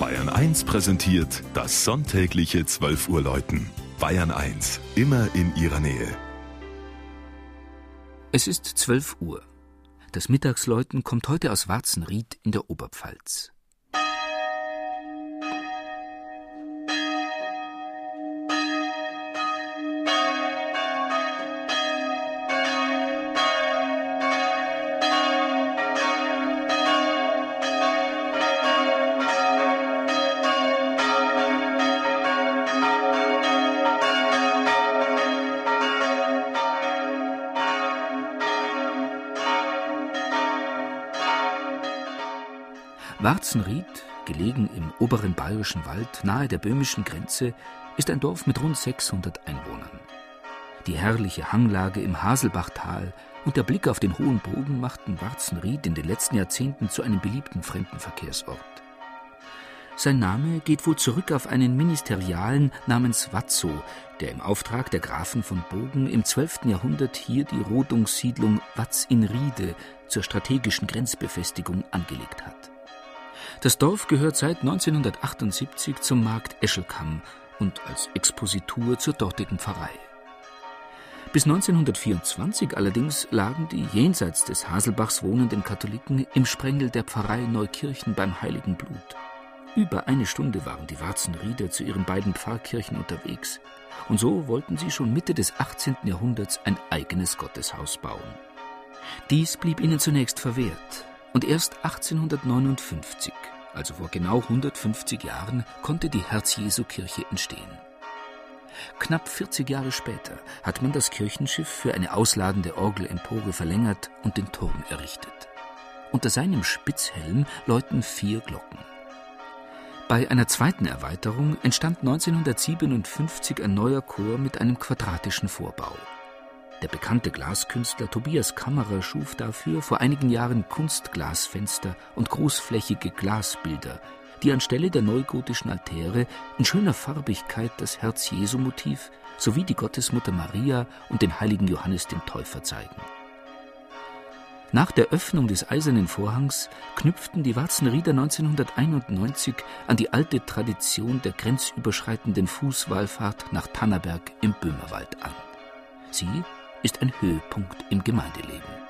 Bayern 1 präsentiert das sonntägliche 12 Uhr Läuten. Bayern 1, immer in ihrer Nähe. Es ist 12 Uhr. Das Mittagsläuten kommt heute aus Warzenried in der Oberpfalz. Warzenried, gelegen im oberen bayerischen Wald nahe der böhmischen Grenze, ist ein Dorf mit rund 600 Einwohnern. Die herrliche Hanglage im Haselbachtal und der Blick auf den hohen Bogen machten Warzenried in den letzten Jahrzehnten zu einem beliebten Fremdenverkehrsort. Sein Name geht wohl zurück auf einen Ministerialen namens Watzo, der im Auftrag der Grafen von Bogen im 12. Jahrhundert hier die Rodungssiedlung Watz in Riede zur strategischen Grenzbefestigung angelegt hat. Das Dorf gehört seit 1978 zum Markt Eschelkamm und als Expositur zur dortigen Pfarrei. Bis 1924 allerdings lagen die jenseits des Haselbachs wohnenden Katholiken im Sprengel der Pfarrei Neukirchen beim Heiligen Blut. Über eine Stunde waren die Warzenrieder zu ihren beiden Pfarrkirchen unterwegs, und so wollten sie schon Mitte des 18. Jahrhunderts ein eigenes Gotteshaus bauen. Dies blieb ihnen zunächst verwehrt, und erst 1859, also vor genau 150 Jahren, konnte die Herz-Jesu-Kirche entstehen. Knapp 40 Jahre später hat man das Kirchenschiff für eine ausladende Orgelempore verlängert und den Turm errichtet. Unter seinem Spitzhelm läuten vier Glocken. Bei einer zweiten Erweiterung entstand 1957 ein neuer Chor mit einem quadratischen Vorbau. Der bekannte Glaskünstler Tobias Kammerer schuf dafür vor einigen Jahren Kunstglasfenster und großflächige Glasbilder, die anstelle der neugotischen Altäre in schöner Farbigkeit das Herz-Jesu-Motiv sowie die Gottesmutter Maria und den heiligen Johannes den Täufer zeigen. Nach der Öffnung des Eisernen Vorhangs knüpften die Warzenrieder 1991 an die alte Tradition der grenzüberschreitenden Fußwallfahrt nach Tannerberg im Böhmerwald an. Sie ist ein Höhepunkt im Gemeindeleben.